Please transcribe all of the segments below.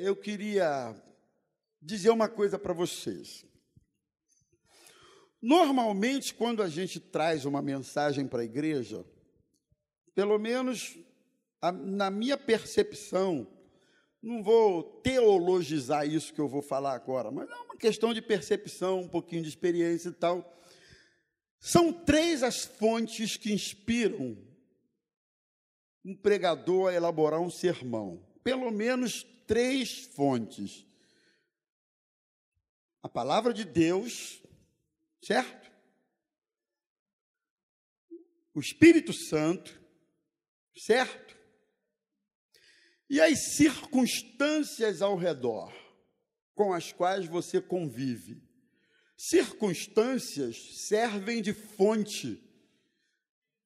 Eu queria dizer uma coisa para vocês. Normalmente, quando a gente traz uma mensagem para a igreja, pelo menos a, na minha percepção, não vou teologizar isso que eu vou falar agora, mas é uma questão de percepção, um pouquinho de experiência e tal. São três as fontes que inspiram um pregador a elaborar um sermão. Pelo menos três fontes: a palavra de Deus, certo? O Espírito Santo, certo? E as circunstâncias ao redor com as quais você convive. Circunstâncias servem de fonte,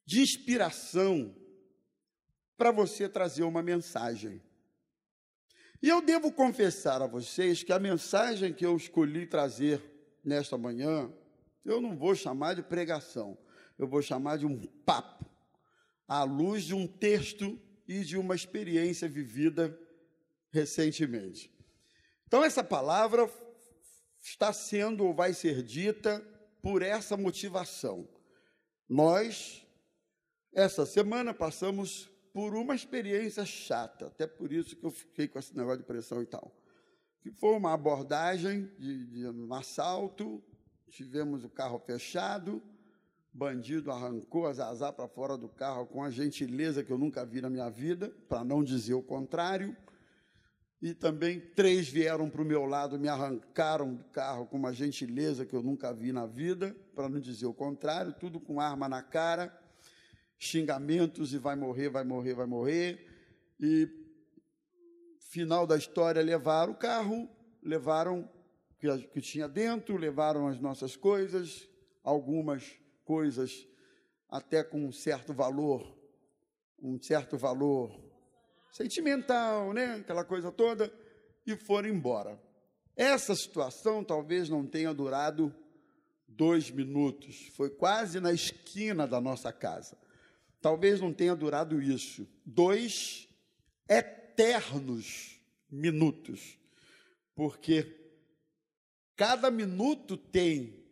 de inspiração para você trazer uma mensagem. E eu devo confessar a vocês que a mensagem que eu escolhi trazer nesta manhã, eu não vou chamar de pregação, eu vou chamar de um papo, à luz de um texto e de uma experiência vivida recentemente. Então, essa palavra está sendo ou vai ser dita por essa motivação. Nós, essa semana, passamos por uma experiência chata, até por isso que eu fiquei com esse negócio de pressão e tal. Que foi uma abordagem de, de um assalto, tivemos o carro fechado, bandido arrancou as azar para fora do carro com a gentileza que eu nunca vi na minha vida, para não dizer o contrário. E também três vieram para o meu lado, me arrancaram do carro com uma gentileza que eu nunca vi na vida, para não dizer o contrário, tudo com arma na cara xingamentos e vai morrer, vai morrer, vai morrer. E final da história levaram o carro, levaram o que, tinha dentro, levaram as nossas coisas, algumas coisas até com um certo valor, um certo valor sentimental, né? Aquela coisa toda, e foram embora. Essa situação talvez não tenha durado dois minutos, foi quase na esquina da nossa casa talvez não tenha durado isso, dois eternos minutos, porque cada minuto tem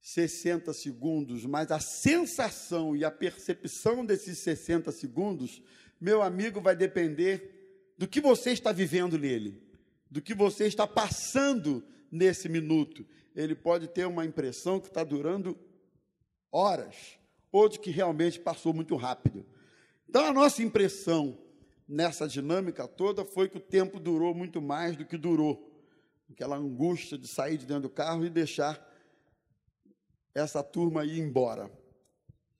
60 segundos, mas a sensação e a percepção desses 60 segundos, meu amigo, vai depender do que você está vivendo nele, do que você está passando nesse minuto. Ele pode ter uma impressão que está durando horas ou de que realmente passou muito rápido. Então, a nossa impressão nessa dinâmica toda foi que o tempo durou muito mais do que durou. Aquela angústia de sair de dentro do carro e deixar essa turma ir embora.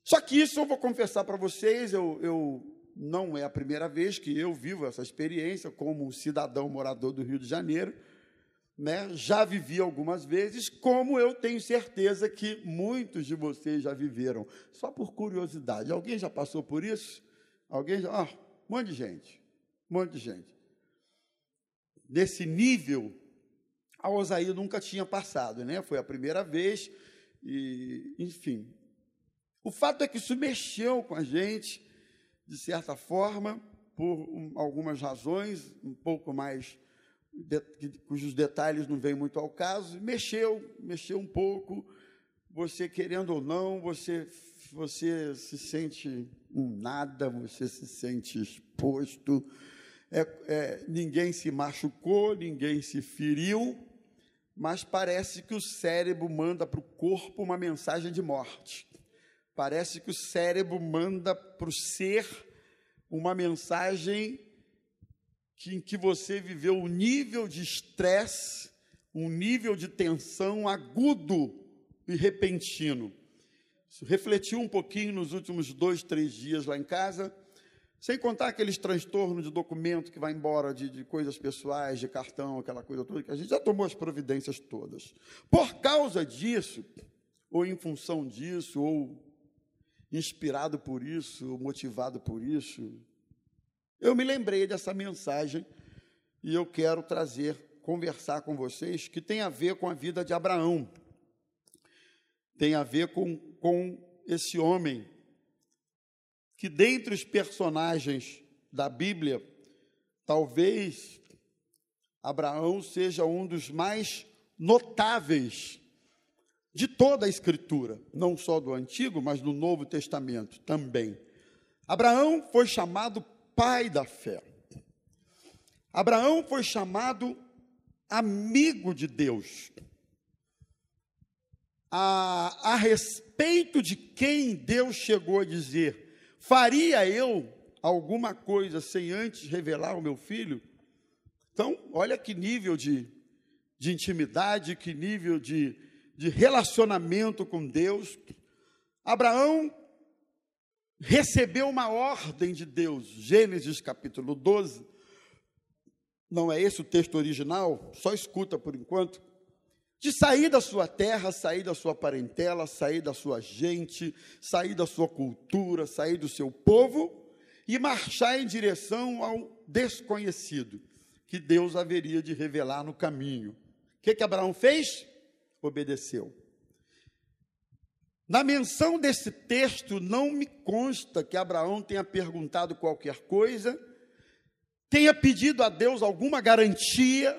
Só que isso eu vou confessar para vocês, eu, eu, não é a primeira vez que eu vivo essa experiência como cidadão morador do Rio de Janeiro né, já vivi algumas vezes, como eu tenho certeza que muitos de vocês já viveram. Só por curiosidade, alguém já passou por isso? Alguém já? Ah, um monte de gente, um monte de gente. Desse nível, a Osaí nunca tinha passado, né? Foi a primeira vez, e, enfim. O fato é que isso mexeu com a gente, de certa forma, por um, algumas razões, um pouco mais de, cujos detalhes não vêm muito ao caso, mexeu, mexeu um pouco. Você querendo ou não, você, você se sente um nada, você se sente exposto. É, é, ninguém se machucou, ninguém se feriu, mas parece que o cérebro manda para o corpo uma mensagem de morte. Parece que o cérebro manda para o ser uma mensagem que, em que você viveu um nível de estresse, um nível de tensão agudo e repentino. Isso refletiu um pouquinho nos últimos dois, três dias lá em casa, sem contar aqueles transtornos de documento que vai embora, de, de, coisas pessoais, de cartão, aquela coisa toda, que a gente já tomou as providências todas. Por causa disso, ou em função disso, ou inspirado por isso, motivado por isso, eu me lembrei dessa mensagem e eu quero trazer, conversar com vocês, que tem a ver com a vida de Abraão. Tem a ver com, com esse homem que, dentre os personagens da Bíblia, talvez Abraão seja um dos mais notáveis de toda a Escritura, não só do Antigo, mas do Novo Testamento também. Abraão foi chamado pai da fé. Abraão foi chamado amigo de Deus. A, a respeito de quem Deus chegou a dizer: Faria eu alguma coisa sem antes revelar o meu filho? Então, olha que nível de, de intimidade, que nível de, de relacionamento com Deus. Abraão recebeu uma ordem de Deus, Gênesis capítulo 12. Não é esse o texto original, só escuta por enquanto. De sair da sua terra, sair da sua parentela, sair da sua gente, sair da sua cultura, sair do seu povo e marchar em direção ao desconhecido que Deus haveria de revelar no caminho. O que, que Abraão fez? Obedeceu. Na menção desse texto, não me consta que Abraão tenha perguntado qualquer coisa, tenha pedido a Deus alguma garantia.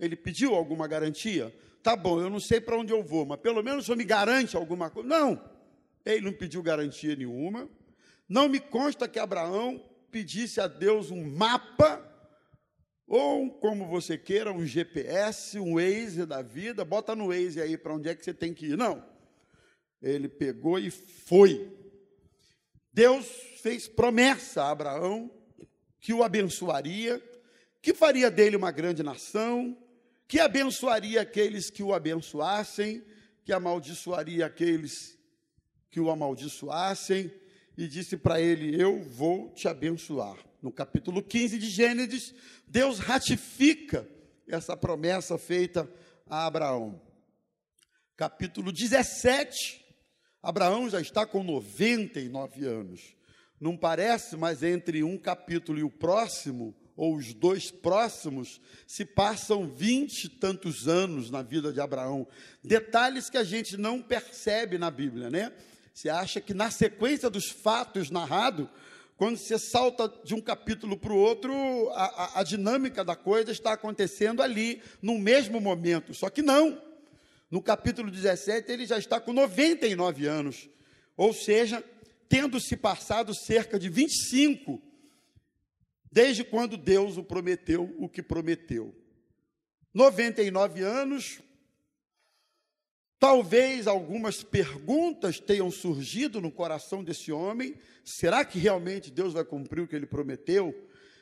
Ele pediu alguma garantia? Tá bom, eu não sei para onde eu vou, mas pelo menos o senhor me garante alguma coisa. Não, ele não pediu garantia nenhuma. Não me consta que Abraão pedisse a Deus um mapa ou, como você queira, um GPS, um Waze da vida, bota no Waze aí para onde é que você tem que ir. Não. Ele pegou e foi. Deus fez promessa a Abraão que o abençoaria, que faria dele uma grande nação, que abençoaria aqueles que o abençoassem, que amaldiçoaria aqueles que o amaldiçoassem, e disse para ele: Eu vou te abençoar. No capítulo 15 de Gênesis, Deus ratifica essa promessa feita a Abraão. Capítulo 17, Abraão já está com 99 anos. Não parece, mas entre um capítulo e o próximo, ou os dois próximos, se passam vinte e tantos anos na vida de Abraão. Detalhes que a gente não percebe na Bíblia, né? Você acha que na sequência dos fatos narrados, quando você salta de um capítulo para o outro, a, a, a, dinâmica da coisa está acontecendo ali, no mesmo momento. Só que não. No capítulo 17, ele já está com 99 anos. Ou seja, tendo se passado cerca de 25, desde quando Deus o prometeu o que prometeu. 99 anos, Talvez algumas perguntas tenham surgido no coração desse homem. Será que realmente Deus vai cumprir o que ele prometeu?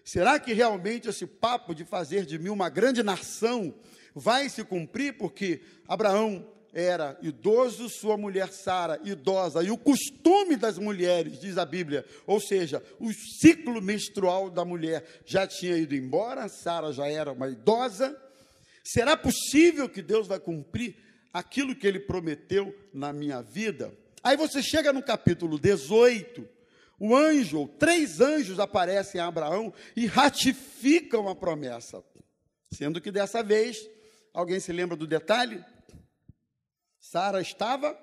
Será que realmente esse papo de fazer de mim uma grande nação vai se cumprir? Porque Abraão era idoso, sua mulher Sara idosa, e o costume das mulheres, diz a Bíblia, ou seja, o ciclo menstrual da mulher já tinha ido embora, Sara já era uma idosa. Será possível que Deus vai cumprir aquilo que ele prometeu na minha vida. Aí você chega no capítulo 18, o anjo, ou três anjos aparecem a Abraão e ratificam a promessa. Sendo que dessa vez, alguém se lembra do detalhe? Sara estava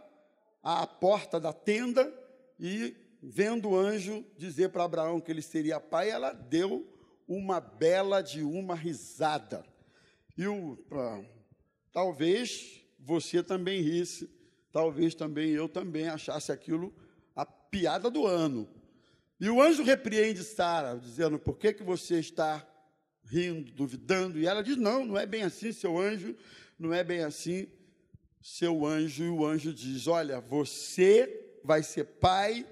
à porta da tenda e, vendo o anjo dizer para Abraão que ele seria pai, ela deu uma bela de uma risada. E o, talvez você também risse, talvez também eu também achasse aquilo a piada do ano. E o anjo repreende Sara, dizendo: Por que, que você está rindo, duvidando? E ela diz: Não, não é bem assim, seu anjo, não é bem assim, seu anjo. E o anjo diz: Olha, você vai ser pai,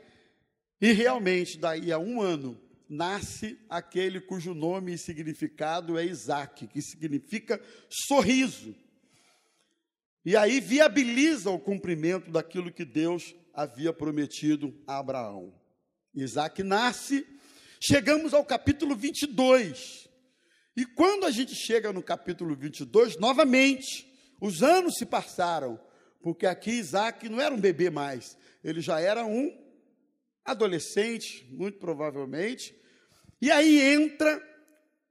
e realmente, daí a um ano, nasce aquele cujo nome e significado é Isaac, que significa sorriso. E aí viabiliza o cumprimento daquilo que Deus havia prometido a Abraão. Isaac nasce, chegamos ao capítulo 22. E quando a gente chega no capítulo 22, novamente, os anos se passaram, porque aqui Isaac não era um bebê mais, ele já era um adolescente, muito provavelmente. E aí entra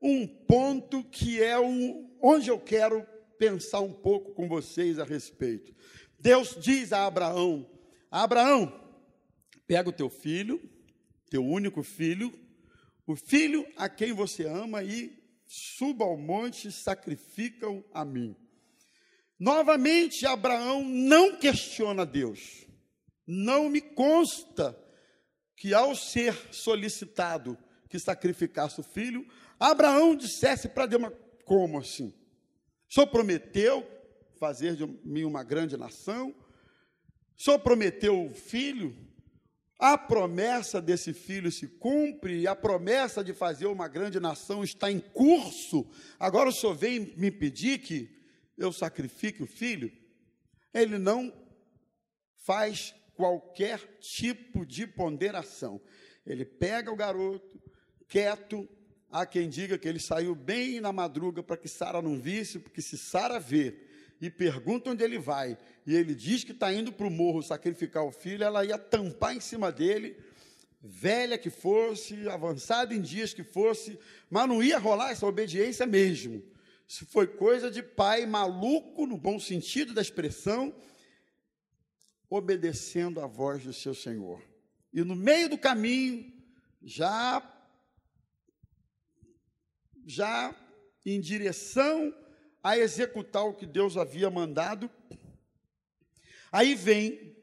um ponto que é o, onde eu quero pensar um pouco com vocês a respeito. Deus diz a Abraão: Abraão, pega o teu filho, teu único filho, o filho a quem você ama, e suba ao monte e sacrificam a mim. Novamente, Abraão não questiona Deus. Não me consta que, ao ser solicitado que sacrificasse o filho, Abraão dissesse para Deus: como assim? O senhor prometeu fazer de mim uma grande nação? O senhor prometeu o filho? A promessa desse filho se cumpre, a promessa de fazer uma grande nação está em curso. Agora o senhor vem me pedir que eu sacrifique o filho? Ele não faz qualquer tipo de ponderação. Ele pega o garoto, quieto, há quem diga que ele saiu bem na madruga para que Sara não visse, porque se Sara vê e pergunta onde ele vai, e ele diz que está indo para o morro sacrificar o filho, ela ia tampar em cima dele, velha que fosse, avançada em dias que fosse, mas não ia rolar essa obediência mesmo. Isso foi coisa de pai maluco, no bom sentido da expressão, obedecendo à voz do seu Senhor. E no meio do caminho, já já em direção a executar o que Deus havia mandado. Aí vem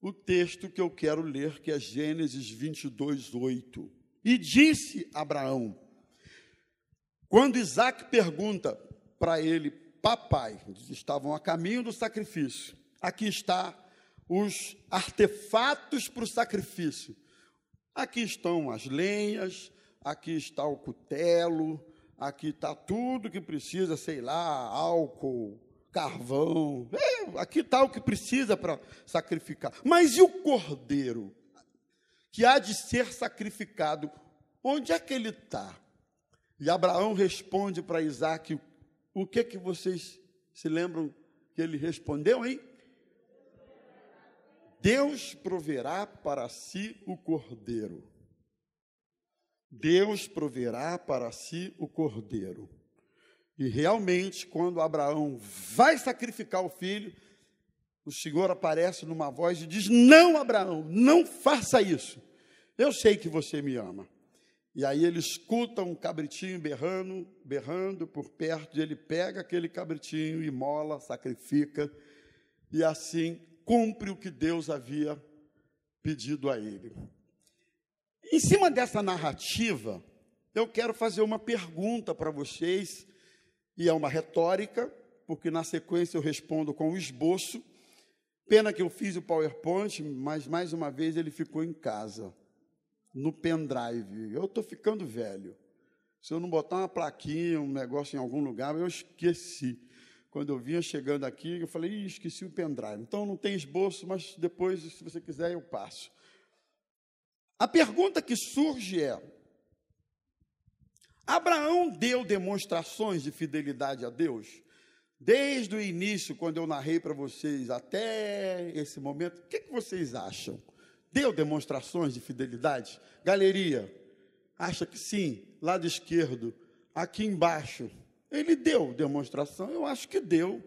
o texto que eu quero ler, que é Gênesis 22, 8. E disse Abraão, quando Isaac pergunta para ele, papai, estavam a caminho do sacrifício, aqui está os artefatos para o sacrifício. Aqui estão as lenhas, aqui está o cutelo, aqui está tudo que precisa, sei lá, álcool, carvão, é, aqui está o que precisa para sacrificar. Mas e o cordeiro, que há de ser sacrificado, onde é que ele está? E Abraão responde para Isaac: O que que vocês se lembram que ele respondeu, hein? Deus proverá para si o cordeiro. Deus proverá para si o cordeiro. E realmente, quando Abraão vai sacrificar o filho, o Senhor aparece numa voz e diz: Não, Abraão, não faça isso. Eu sei que você me ama. E aí ele escuta um cabritinho berrando, berrando por perto, e ele pega aquele cabritinho, imola, sacrifica, e assim cumpre o que Deus havia pedido a ele. Em cima dessa narrativa, eu quero fazer uma pergunta para vocês, e é uma retórica, porque na sequência eu respondo com o esboço. Pena que eu fiz o PowerPoint, mas mais uma vez ele ficou em casa, no pendrive. Eu estou ficando velho. Se eu não botar uma plaquinha, um negócio em algum lugar, eu esqueci. Quando eu vinha chegando aqui, eu falei, esqueci o pendrive. Então não tem esboço, mas depois, se você quiser, eu passo. A pergunta que surge é: Abraão deu demonstrações de fidelidade a Deus? Desde o início, quando eu narrei para vocês, até esse momento, o que, que vocês acham? Deu demonstrações de fidelidade? Galeria, acha que sim? Lado esquerdo, aqui embaixo. Ele deu demonstração? Eu acho que deu.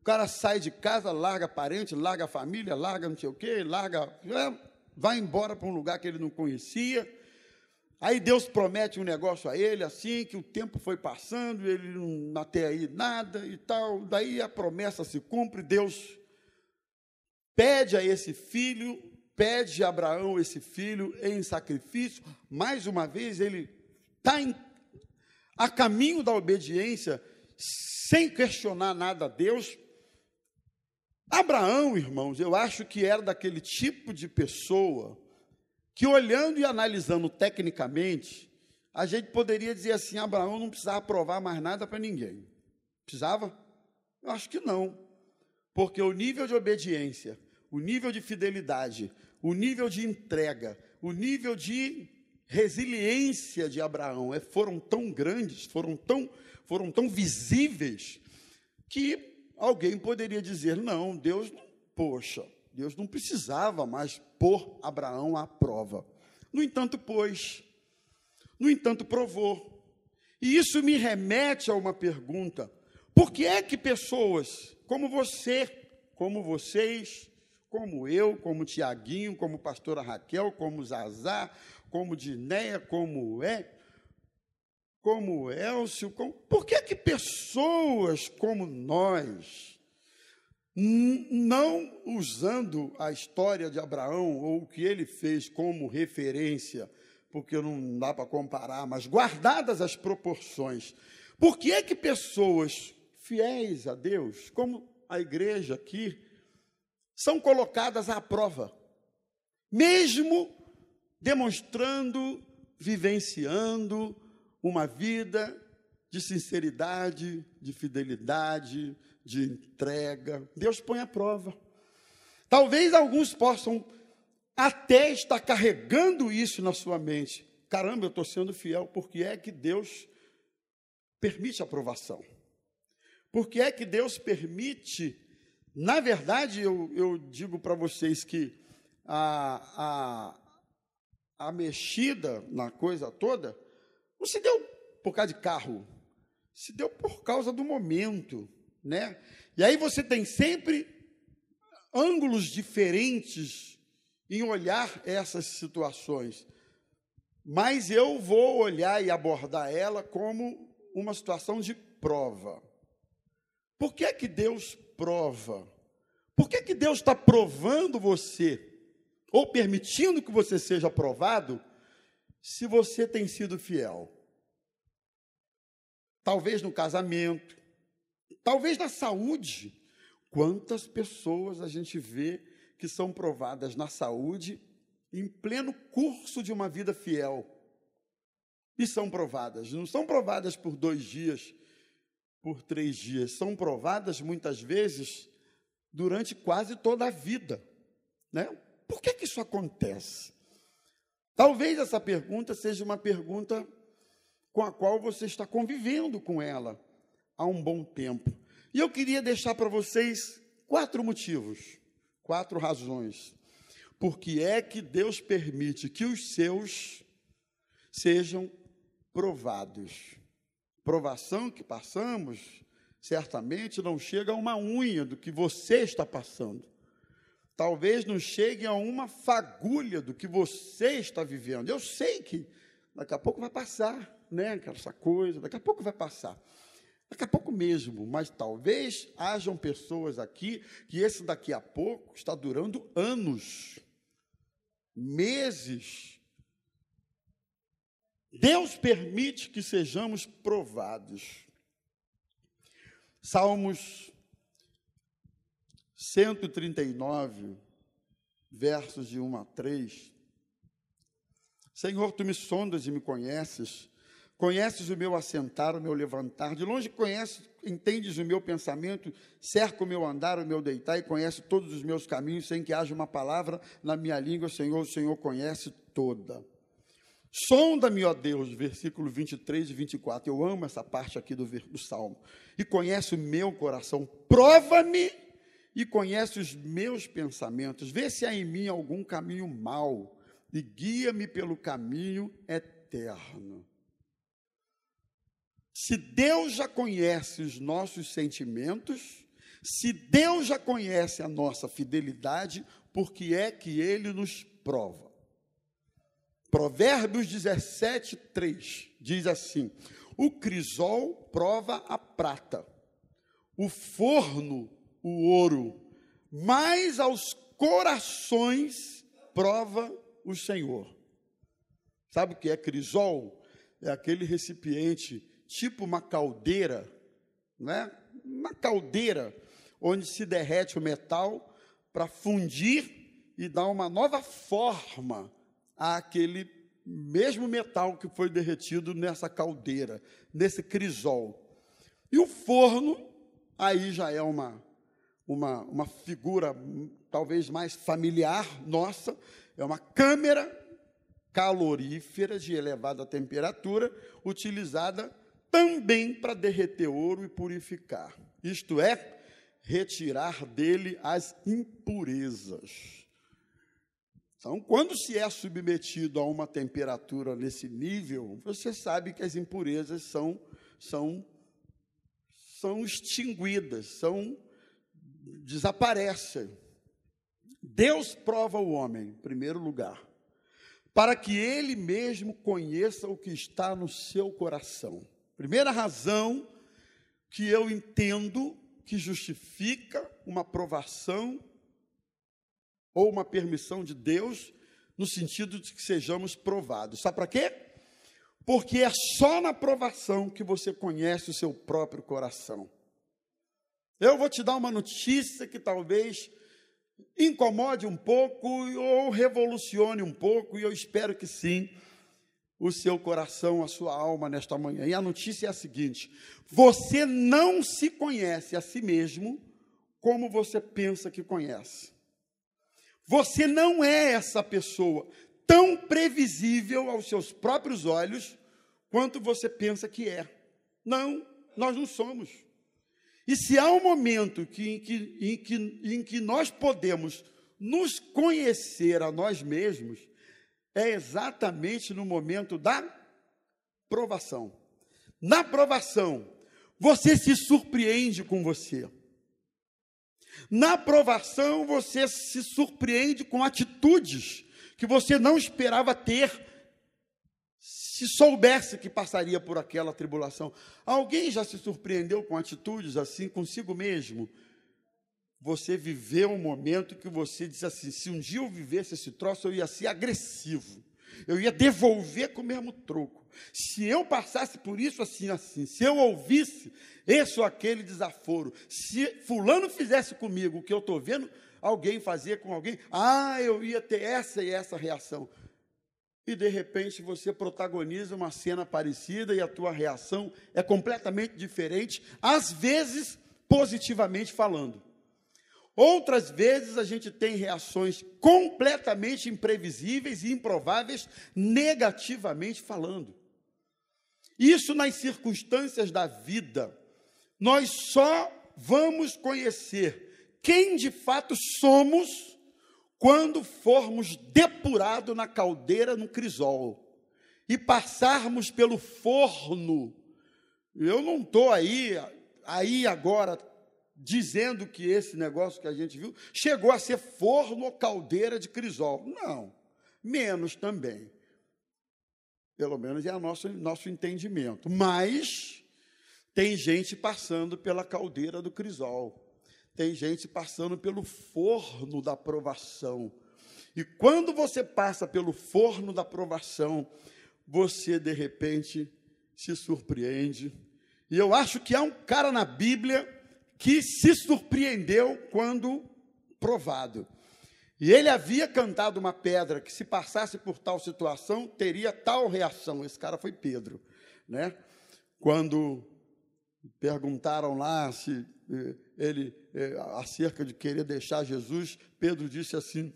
O cara sai de casa, larga parente, larga família, larga não sei o quê, larga. É, vai embora para um lugar que ele não conhecia. Aí Deus promete um negócio a ele, assim, que o tempo foi passando, ele não até aí nada e tal. Daí a promessa se cumpre, Deus pede a esse filho, pede a Abraão esse filho em sacrifício. Mais uma vez, ele está a caminho da obediência, sem questionar nada a Deus, Abraão, irmãos, eu acho que era daquele tipo de pessoa que, olhando e analisando tecnicamente, a gente poderia dizer assim: Abraão não precisava provar mais nada para ninguém. Precisava? Eu acho que não. Porque o nível de obediência, o nível de fidelidade, o nível de entrega, o nível de resiliência de Abraão é, foram tão grandes, foram tão, foram tão visíveis, que alguém poderia dizer: não, Deus, poxa, Deus não precisava mais pôr Abraão à prova. No entanto, pôs. No entanto, provou. E isso me remete a uma pergunta: por que é que pessoas como você, como vocês, como eu, como Tiaguinho, como pastora Raquel, como Zazá, como Dinéia, como é, como Elcio, como... por que que pessoas como nós, não usando a história de Abraão ou o que ele fez como referência, porque não dá para comparar, mas guardadas as proporções, por que é que pessoas fiéis a Deus, como a igreja aqui, são colocadas à prova, mesmo demonstrando, vivenciando uma vida de sinceridade, de fidelidade, de entrega. Deus põe à prova. Talvez alguns possam até estar carregando isso na sua mente. Caramba, eu estou sendo fiel, porque é que Deus permite a aprovação? Porque é que Deus permite na verdade, eu, eu digo para vocês que a, a, a mexida na coisa toda não se deu por causa de carro, se deu por causa do momento, né? E aí você tem sempre ângulos diferentes em olhar essas situações. Mas eu vou olhar e abordar ela como uma situação de prova. Por que é que Deus prova? Por que, que Deus está provando você, ou permitindo que você seja provado, se você tem sido fiel? Talvez no casamento, talvez na saúde. Quantas pessoas a gente vê que são provadas na saúde em pleno curso de uma vida fiel? E são provadas, não são provadas por dois dias, por três dias, são provadas muitas vezes durante quase toda a vida. Né? Por que, que isso acontece? Talvez essa pergunta seja uma pergunta com a qual você está convivendo com ela há um bom tempo. E eu queria deixar para vocês quatro motivos, quatro razões. Por que é que Deus permite que os seus sejam provados? provação que passamos, certamente não chega a uma unha do que você está passando. Talvez não chegue a uma fagulha do que você está vivendo. Eu sei que daqui a pouco vai passar, né? Essa coisa, daqui a pouco vai passar. Daqui a pouco mesmo, mas talvez hajam pessoas aqui que esse daqui a pouco está durando anos, meses, Deus permite que sejamos provados. Salmos 139, versos de 1 a 3. Senhor, tu me sondas e me conheces. Conheces o meu assentar, o meu levantar. De longe conheces, entendes o meu pensamento, cerca o meu andar, o meu deitar, e conhece todos os meus caminhos, sem que haja uma palavra na minha língua, Senhor, o Senhor conhece toda. Sonda-me, ó Deus, versículo 23 e 24. Eu amo essa parte aqui do, do Salmo. E conhece o meu coração. Prova-me e conhece os meus pensamentos. Vê se há em mim algum caminho mau e guia-me pelo caminho eterno. Se Deus já conhece os nossos sentimentos, se Deus já conhece a nossa fidelidade, por que é que Ele nos prova? Provérbios 17, 3 diz assim: O crisol prova a prata, o forno o ouro, mas aos corações prova o Senhor. Sabe o que é crisol? É aquele recipiente tipo uma caldeira, né? Uma caldeira onde se derrete o metal para fundir e dar uma nova forma àquele mesmo metal que foi derretido nessa caldeira, nesse crisol. E o forno, aí já é uma, uma, uma figura talvez mais familiar nossa, é uma câmera calorífera de elevada temperatura, utilizada também para derreter ouro e purificar. Isto é, retirar dele as impurezas. Então, quando se é submetido a uma temperatura nesse nível, você sabe que as impurezas são, são, são extinguidas, são desaparecem. Deus prova o homem, em primeiro lugar, para que ele mesmo conheça o que está no seu coração. Primeira razão que eu entendo que justifica uma aprovação ou uma permissão de Deus no sentido de que sejamos provados. Sabe para quê? Porque é só na provação que você conhece o seu próprio coração. Eu vou te dar uma notícia que talvez incomode um pouco ou revolucione um pouco, e eu espero que sim, o seu coração, a sua alma nesta manhã. E a notícia é a seguinte: você não se conhece a si mesmo como você pensa que conhece. Você não é essa pessoa tão previsível aos seus próprios olhos quanto você pensa que é. Não, nós não somos. E se há um momento que, em, que, em, que, em que nós podemos nos conhecer a nós mesmos, é exatamente no momento da provação. Na provação, você se surpreende com você. Na provação, você se surpreende com atitudes que você não esperava ter se soubesse que passaria por aquela tribulação. Alguém já se surpreendeu com atitudes assim consigo mesmo? Você viveu um momento que você disse assim: se um dia eu vivesse esse troço, eu ia ser agressivo, eu ia devolver com o mesmo troco. Se eu passasse por isso assim, assim, se eu ouvisse esse ou aquele desaforo, se Fulano fizesse comigo o que eu estou vendo alguém fazer com alguém, ah, eu ia ter essa e essa reação e de repente você protagoniza uma cena parecida e a tua reação é completamente diferente, às vezes positivamente falando. Outras vezes a gente tem reações completamente imprevisíveis e improváveis negativamente falando. Isso nas circunstâncias da vida. Nós só vamos conhecer quem de fato somos quando formos depurados na caldeira no crisol e passarmos pelo forno, eu não estou aí, aí agora dizendo que esse negócio que a gente viu chegou a ser forno ou caldeira de crisol. Não, menos também. Pelo menos é o nosso, nosso entendimento. Mas tem gente passando pela caldeira do crisol. Tem gente passando pelo forno da provação. E quando você passa pelo forno da provação, você de repente se surpreende. E eu acho que há um cara na Bíblia que se surpreendeu quando provado. E ele havia cantado uma pedra que, se passasse por tal situação, teria tal reação. Esse cara foi Pedro, né? Quando perguntaram lá se eh, ele, eh, acerca de querer deixar Jesus, Pedro disse assim,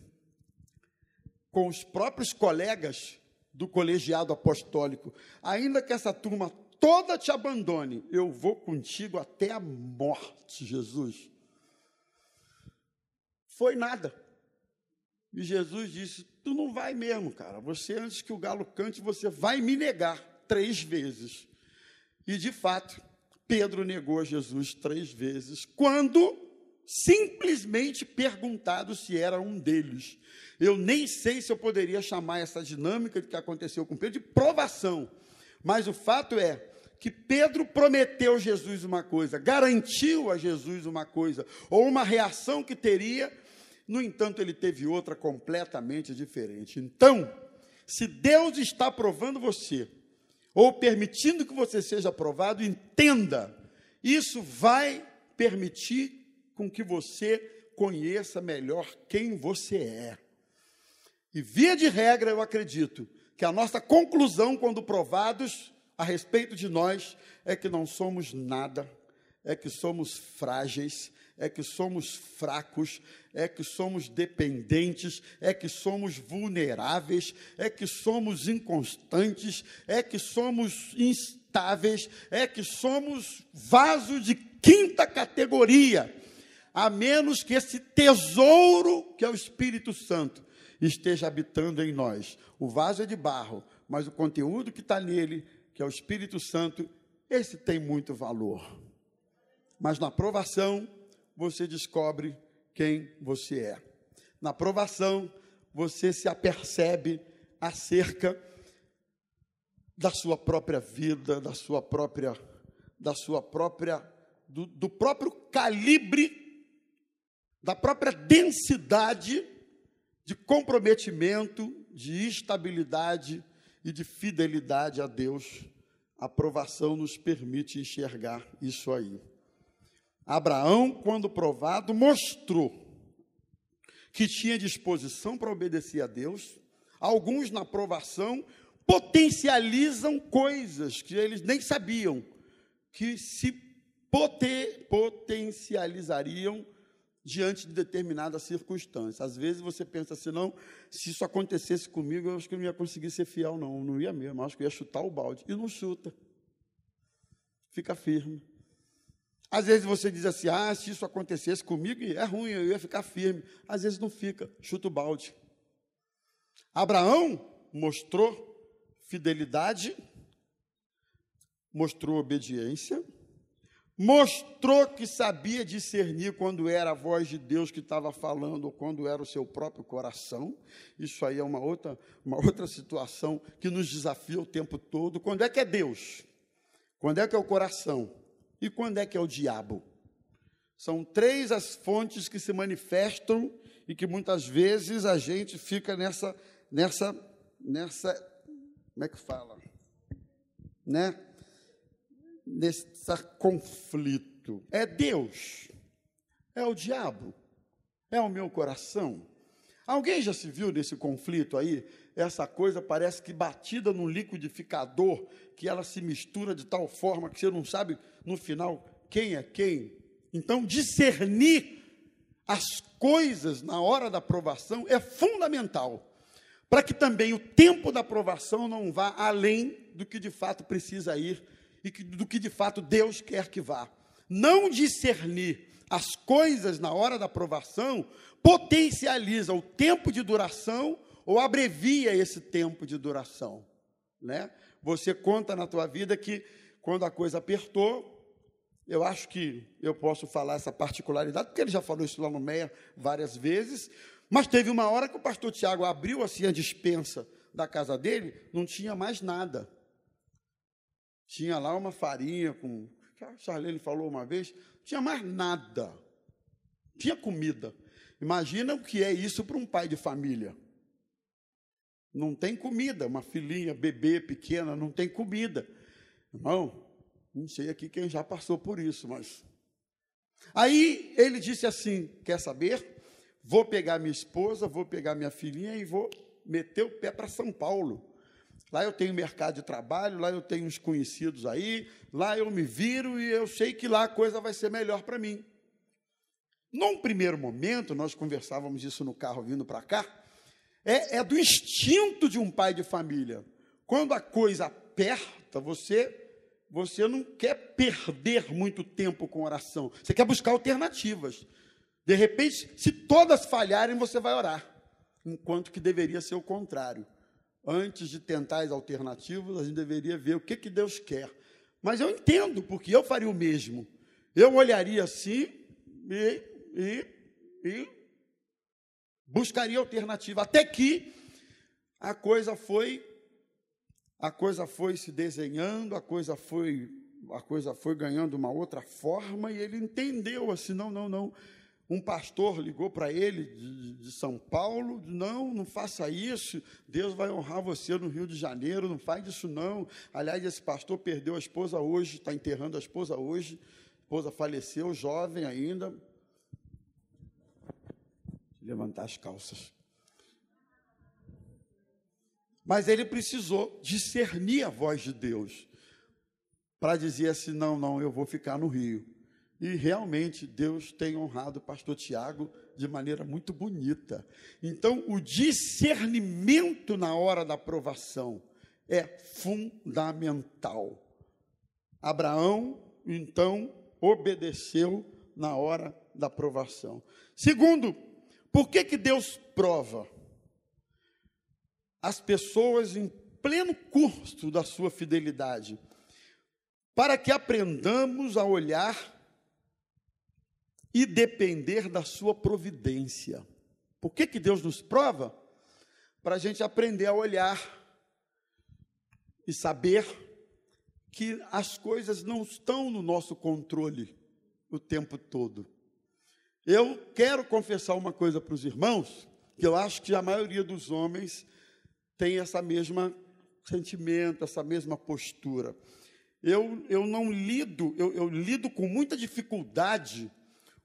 com os próprios colegas do colegiado apostólico, ainda que essa turma toda te abandone, eu vou contigo até a morte, Jesus. Foi nada. E Jesus disse: Tu não vai mesmo, cara. Você, antes que o galo cante, você vai me negar três vezes. E de fato, Pedro negou Jesus três vezes, quando simplesmente perguntado se era um deles. Eu nem sei se eu poderia chamar essa dinâmica que aconteceu com Pedro de provação, mas o fato é que Pedro prometeu a Jesus uma coisa, garantiu a Jesus uma coisa, ou uma reação que teria, no entanto, ele teve outra completamente diferente. Então, se Deus está provando você, ou permitindo que você seja aprovado, entenda, isso vai permitir com que você conheça melhor quem você é. E via de regra, eu acredito que a nossa conclusão quando provados a respeito de nós é que não somos nada, é que somos frágeis, é que somos fracos, é que somos dependentes, é que somos vulneráveis, é que somos inconstantes, é que somos instáveis, é que somos vaso de quinta categoria, a menos que esse tesouro, que é o Espírito Santo, esteja habitando em nós. O vaso é de barro, mas o conteúdo que está nele, que é o Espírito Santo, esse tem muito valor. Mas na provação, você descobre quem você é. Na provação, você se apercebe acerca da sua própria vida, da sua própria, da sua própria, do, do próprio calibre, da própria densidade de comprometimento, de estabilidade e de fidelidade a Deus. A aprovação nos permite enxergar isso aí. Abraão, quando provado, mostrou que tinha disposição para obedecer a Deus. Alguns, na aprovação, potencializam coisas que eles nem sabiam que se potencializariam diante de determinadas circunstâncias. Às vezes você pensa assim, não, se isso acontecesse comigo, eu acho que eu não ia conseguir ser fiel, não, não ia mesmo, acho que eu ia chutar o balde. E não chuta. Fica firme. Às vezes você diz assim: ah, se isso acontecesse comigo, é ruim, eu ia ficar firme. Às vezes não fica, chuta o balde. Abraão mostrou fidelidade, mostrou obediência, mostrou que sabia discernir quando era a voz de Deus que estava falando ou quando era o seu próprio coração. Isso aí é uma outra, uma outra situação que nos desafia o tempo todo. Quando é que é Deus? Quando é que é o coração? E quando é que é o diabo? São três as fontes que se manifestam e que muitas vezes a gente fica nessa, nessa, nessa, como é que fala? Né? Nesse conflito. É Deus? É o diabo? É o meu coração? Alguém já se viu nesse conflito aí? Essa coisa parece que batida num liquidificador, que ela se mistura de tal forma que você não sabe no final quem é quem. Então, discernir as coisas na hora da aprovação é fundamental, para que também o tempo da aprovação não vá além do que de fato precisa ir e do que de fato Deus quer que vá. Não discernir as coisas na hora da aprovação potencializa o tempo de duração ou abrevia esse tempo de duração, né? Você conta na tua vida que quando a coisa apertou, eu acho que eu posso falar essa particularidade, porque ele já falou isso lá no Meia várias vezes, mas teve uma hora que o pastor Tiago abriu assim a dispensa da casa dele, não tinha mais nada. Tinha lá uma farinha com. A Charlene falou uma vez, não tinha mais nada. Tinha comida. Imagina o que é isso para um pai de família. Não tem comida, uma filhinha, bebê pequena, não tem comida. Irmão, não sei aqui quem já passou por isso, mas. Aí ele disse assim: Quer saber? Vou pegar minha esposa, vou pegar minha filhinha e vou meter o pé para São Paulo. Lá eu tenho mercado de trabalho, lá eu tenho uns conhecidos aí, lá eu me viro e eu sei que lá a coisa vai ser melhor para mim. Num primeiro momento, nós conversávamos isso no carro vindo para cá, é, é do instinto de um pai de família. Quando a coisa aperta, você você não quer perder muito tempo com oração. Você quer buscar alternativas. De repente, se todas falharem, você vai orar. Enquanto que deveria ser o contrário. Antes de tentar as alternativas, a gente deveria ver o que, que Deus quer. Mas eu entendo, porque eu faria o mesmo. Eu olharia assim e, e, e buscaria alternativa. Até que a coisa foi a coisa foi se desenhando, a coisa foi a coisa foi ganhando uma outra forma e ele entendeu assim, não, não, não. Um pastor ligou para ele de, de, São Paulo, não, não faça isso, Deus vai honrar você no Rio de Janeiro, não faz isso não. Aliás, esse pastor perdeu a esposa hoje, está enterrando a esposa hoje, a esposa faleceu, jovem ainda. Levantar as calças. Mas ele precisou discernir a voz de Deus para dizer assim: não, não, eu vou ficar no Rio. E realmente Deus tem honrado o pastor Tiago de maneira muito bonita. Então, o discernimento na hora da aprovação é fundamental. Abraão, então, obedeceu na hora da aprovação. Segundo, por que, que Deus prova? as pessoas em pleno curso da sua fidelidade, para que aprendamos a olhar e depender da sua providência. Por que, que Deus nos prova? para a gente aprender a olhar e saber que as coisas não estão no nosso controle o tempo todo. Eu quero confessar uma coisa para os irmãos, que eu acho que a maioria dos homens tem essa mesma sentimento, essa mesma postura. Eu, eu não lido, eu, eu lido com muita dificuldade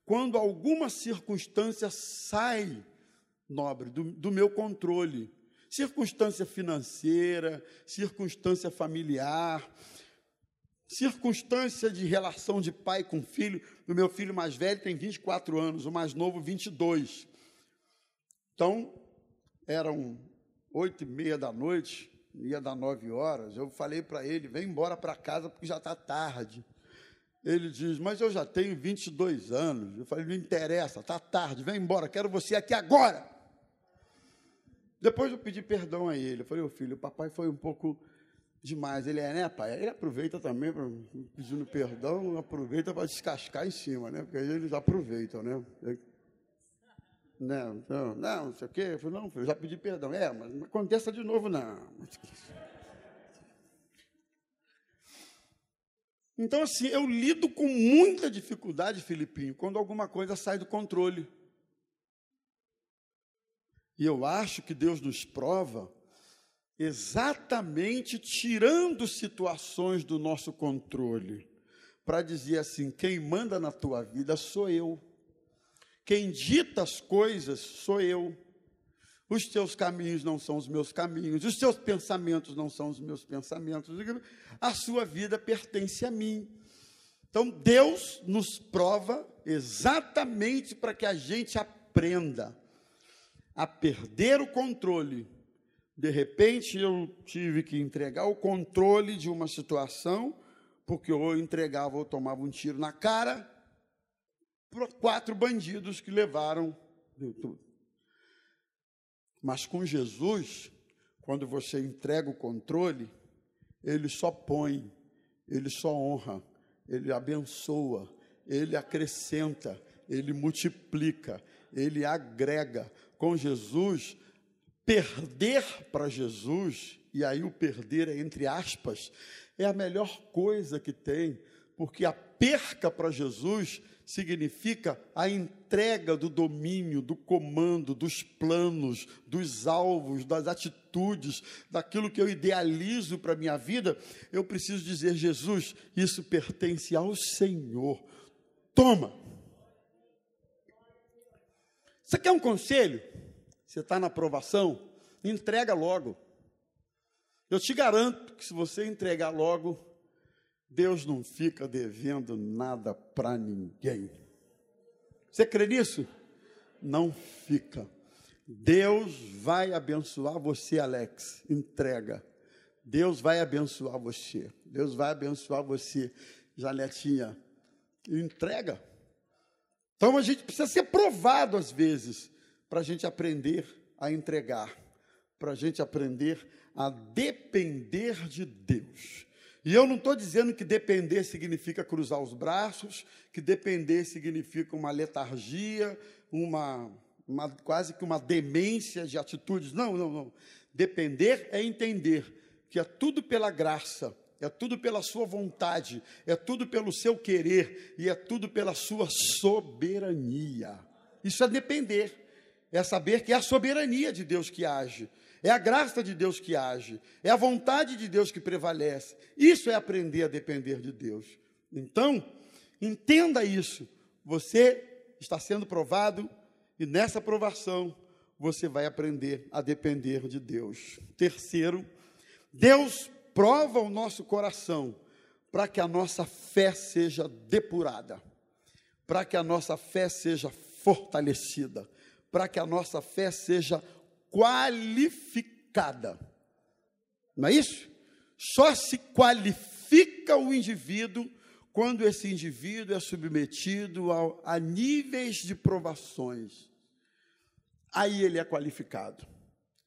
quando alguma circunstância sai, nobre, do, do meu controle. Circunstância financeira, circunstância familiar, circunstância de relação de pai com filho. O meu filho mais velho tem 24 anos, o mais novo, 22. Então, eram oito e meia da noite, ia dar nove horas. Eu falei para ele: vem embora para casa porque já está tarde. Ele diz: Mas eu já tenho 22 anos. Eu falei: Não interessa, está tarde, vem embora, quero você aqui agora. Depois eu pedi perdão a ele. Eu falei: Ô filho, o papai foi um pouco demais. Ele é, né, pai? Ele aproveita também, pra, pedindo perdão, aproveita para descascar em cima, né? Porque eles aproveitam, né? Não, não, não, não sei o quê. Eu falei, não, eu já pedi perdão. É, mas não aconteça de novo, não. Então, assim, eu lido com muita dificuldade, Filipinho, quando alguma coisa sai do controle. E eu acho que Deus nos prova exatamente tirando situações do nosso controle, para dizer assim: quem manda na tua vida sou eu, quem dita as coisas sou eu. Os teus caminhos não são os meus caminhos, os teus pensamentos não são os meus pensamentos, a sua vida pertence a mim. Então, Deus nos prova exatamente para que a gente aprenda a perder o controle de repente eu tive que entregar o controle de uma situação, porque ou eu entregava ou tomava um tiro na cara, para quatro bandidos que levaram. Mas com Jesus, quando você entrega o controle, ele só põe, ele só honra, ele abençoa, ele acrescenta, ele multiplica, ele agrega. Com Jesus, perder para Jesus, e aí o perder é entre aspas, é a melhor coisa que tem, porque a perca para Jesus significa a entrega do domínio, do comando, dos planos, dos alvos, das atitudes, daquilo que eu idealizo para a minha vida. Eu preciso dizer, Jesus, isso pertence ao Senhor. Toma. Você quer um conselho? Você está na aprovação? Entrega logo. Eu te garanto que se você entregar logo, Deus não fica devendo nada para ninguém. Você crê nisso? Não fica. Deus vai abençoar você, Alex. Entrega. Deus vai abençoar você. Deus vai abençoar você, Janetinha. Entrega. Então a gente precisa ser provado às vezes para a gente aprender a entregar, para a gente aprender a depender de Deus. E eu não estou dizendo que depender significa cruzar os braços, que depender significa uma letargia, uma, uma quase que uma demência de atitudes. Não, não, não. Depender é entender que é tudo pela graça, é tudo pela sua vontade, é tudo pelo seu querer e é tudo pela sua soberania. Isso é depender é saber que é a soberania de Deus que age, é a graça de Deus que age, é a vontade de Deus que prevalece. Isso é aprender a depender de Deus. Então, entenda isso. Você está sendo provado e nessa provação você vai aprender a depender de Deus. Terceiro, Deus prova o nosso coração para que a nossa fé seja depurada, para que a nossa fé seja fortalecida para que a nossa fé seja qualificada. Não é isso? Só se qualifica o indivíduo quando esse indivíduo é submetido a, a níveis de provações. Aí ele é qualificado.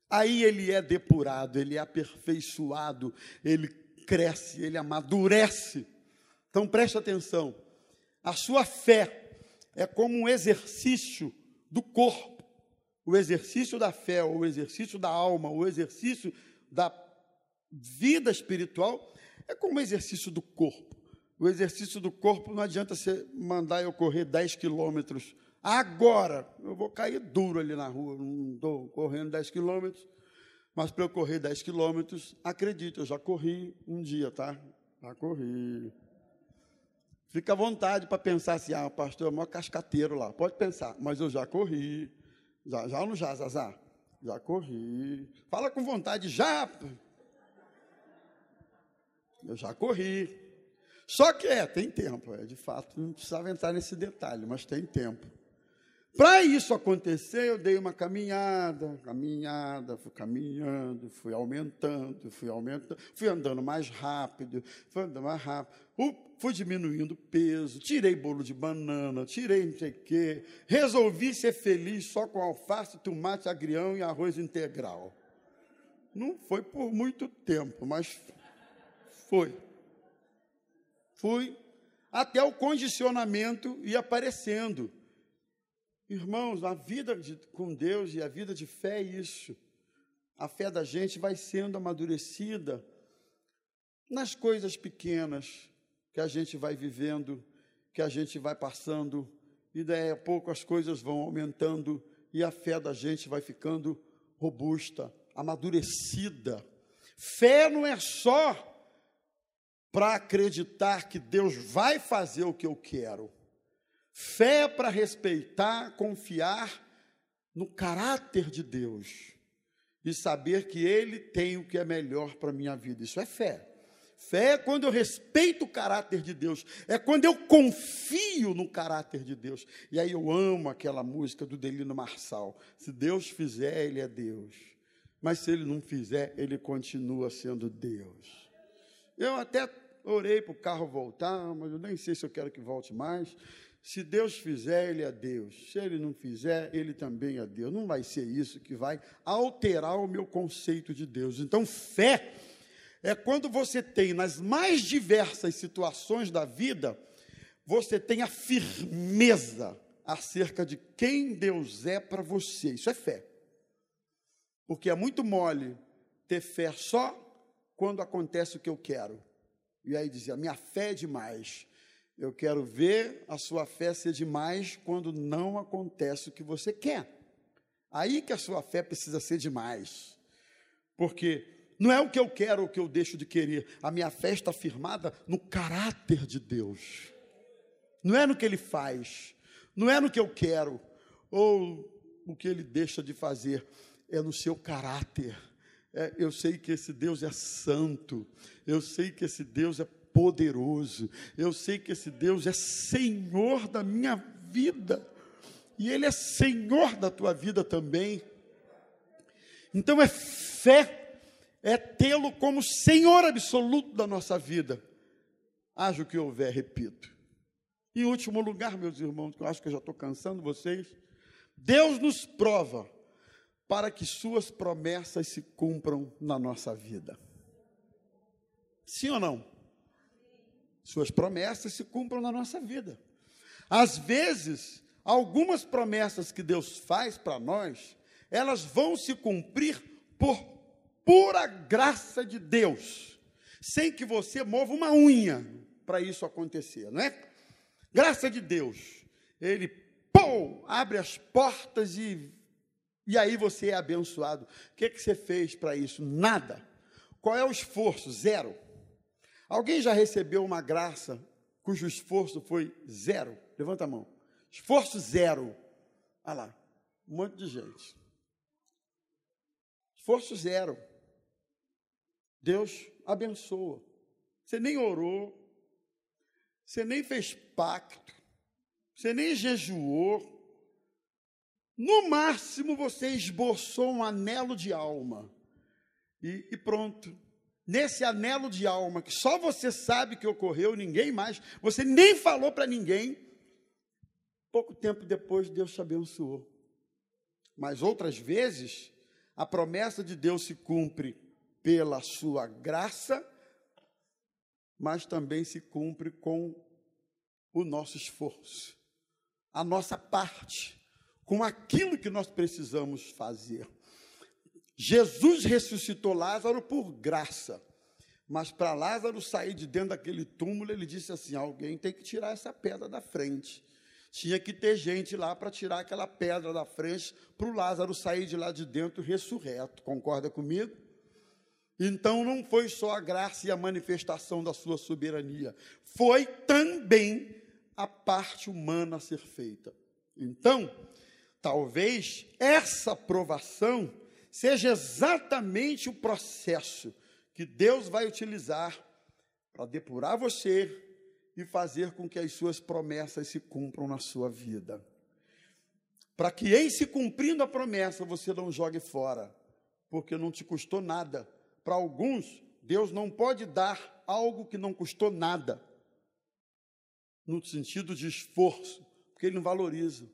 Aí ele é depurado, ele é aperfeiçoado, ele cresce, ele amadurece. Então preste atenção. A sua fé é como um exercício do corpo o exercício da fé, o exercício da alma, o exercício da vida espiritual é como o exercício do corpo. O exercício do corpo não adianta você mandar eu correr 10 quilômetros agora. Eu vou cair duro ali na rua, não estou correndo 10 quilômetros. Mas para eu correr 10 quilômetros, acredite, eu já corri um dia, tá? Já corri. Fica à vontade para pensar assim, ah, pastor é o maior cascateiro lá. Pode pensar, mas eu já corri. Já, já ou não já, Zazá? Já corri. Fala com vontade, já. Eu já corri. Só que é, tem tempo, é, de fato, não precisava entrar nesse detalhe, mas tem tempo. Para isso acontecer, eu dei uma caminhada, caminhada, fui caminhando, fui aumentando, fui aumentando, fui andando mais rápido, fui andando mais rápido, fui diminuindo o peso, tirei bolo de banana, tirei não sei o quê, resolvi ser feliz só com alface, tomate, agrião e arroz integral. Não foi por muito tempo, mas foi. Fui até o condicionamento ir aparecendo. Irmãos, a vida de, com Deus e a vida de fé é isso. A fé da gente vai sendo amadurecida nas coisas pequenas que a gente vai vivendo, que a gente vai passando, e daí a pouco as coisas vão aumentando e a fé da gente vai ficando robusta, amadurecida. Fé não é só para acreditar que Deus vai fazer o que eu quero. Fé para respeitar, confiar no caráter de Deus e saber que Ele tem o que é melhor para a minha vida. Isso é fé. Fé é quando eu respeito o caráter de Deus, é quando eu confio no caráter de Deus. E aí eu amo aquela música do Delino Marçal. Se Deus fizer, Ele é Deus. Mas se Ele não fizer, Ele continua sendo Deus. Eu até orei para o carro voltar, mas eu nem sei se eu quero que volte mais. Se Deus fizer, Ele é Deus. Se Ele não fizer, Ele também é Deus. Não vai ser isso que vai alterar o meu conceito de Deus. Então, fé é quando você tem, nas mais diversas situações da vida, você tem a firmeza acerca de quem Deus é para você. Isso é fé. Porque é muito mole ter fé só quando acontece o que eu quero. E aí dizia: minha fé é demais. Eu quero ver a sua fé ser demais quando não acontece o que você quer. Aí que a sua fé precisa ser demais. Porque não é o que eu quero ou o que eu deixo de querer. A minha fé está firmada no caráter de Deus. Não é no que ele faz, não é no que eu quero ou o que ele deixa de fazer, é no seu caráter. É, eu sei que esse Deus é santo, eu sei que esse Deus é poderoso. Eu sei que esse Deus é Senhor da minha vida. E Ele é Senhor da tua vida também. Então é fé, é tê-lo como Senhor absoluto da nossa vida. Haja o que houver, repito. Em último lugar, meus irmãos, que eu acho que eu já estou cansando vocês, Deus nos prova para que suas promessas se cumpram na nossa vida. Sim ou não? Suas promessas se cumpram na nossa vida. Às vezes, algumas promessas que Deus faz para nós, elas vão se cumprir por pura graça de Deus, sem que você mova uma unha para isso acontecer, não é? Graça de Deus. Ele, pô, abre as portas e e aí você é abençoado. O que, que você fez para isso? Nada. Qual é o esforço? Zero. Alguém já recebeu uma graça cujo esforço foi zero? Levanta a mão. Esforço zero. Olha lá, um monte de gente. Esforço zero. Deus abençoa. Você nem orou, você nem fez pacto, você nem jejuou. No máximo você esboçou um anelo de alma. E, e pronto nesse anelo de alma que só você sabe que ocorreu, ninguém mais, você nem falou para ninguém. Pouco tempo depois, Deus te abençoou. Mas outras vezes, a promessa de Deus se cumpre pela sua graça, mas também se cumpre com o nosso esforço, a nossa parte, com aquilo que nós precisamos fazer. Jesus ressuscitou Lázaro por graça. Mas para Lázaro sair de dentro daquele túmulo, ele disse assim: alguém tem que tirar essa pedra da frente. Tinha que ter gente lá para tirar aquela pedra da frente, para o Lázaro sair de lá de dentro ressurreto. Concorda comigo? Então não foi só a graça e a manifestação da sua soberania, foi também a parte humana a ser feita. Então, talvez essa provação seja exatamente o processo que Deus vai utilizar para depurar você e fazer com que as suas promessas se cumpram na sua vida. Para que em se cumprindo a promessa você não jogue fora, porque não te custou nada. Para alguns, Deus não pode dar algo que não custou nada, no sentido de esforço, porque Ele não valoriza.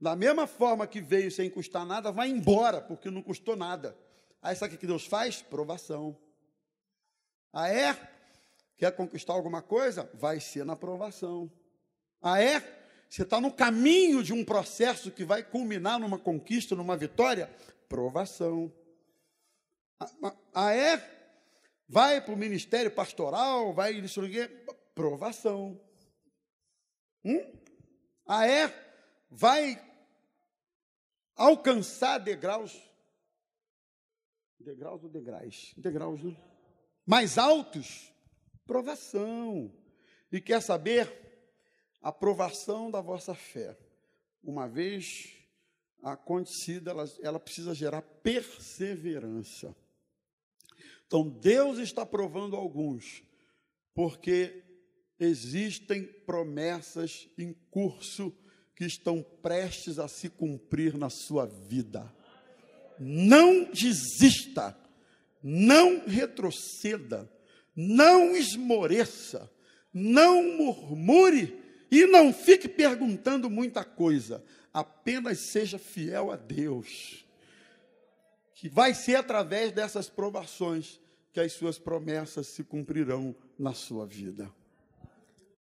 Da mesma forma que veio sem custar nada, vai embora, porque não custou nada. Aí sabe o que Deus faz? Provação. Ah, é? Quer conquistar alguma coisa? Vai ser na aprovação. Ah, é? Você está no caminho de um processo que vai culminar numa conquista, numa vitória? Provação. Ah, ah é? Vai para o ministério pastoral, vai isso? Provação. Hum? Ah, é? Vai alcançar degraus. Degraus ou degraus? Degraus, né? mais altos? Provação. E quer saber? A provação da vossa fé. Uma vez acontecida, ela, ela precisa gerar perseverança. Então, Deus está provando alguns, porque existem promessas em curso que estão prestes a se cumprir na sua vida. Não desista não retroceda, não esmoreça, não murmure e não fique perguntando muita coisa, apenas seja fiel a Deus. Que vai ser através dessas provações que as suas promessas se cumprirão na sua vida.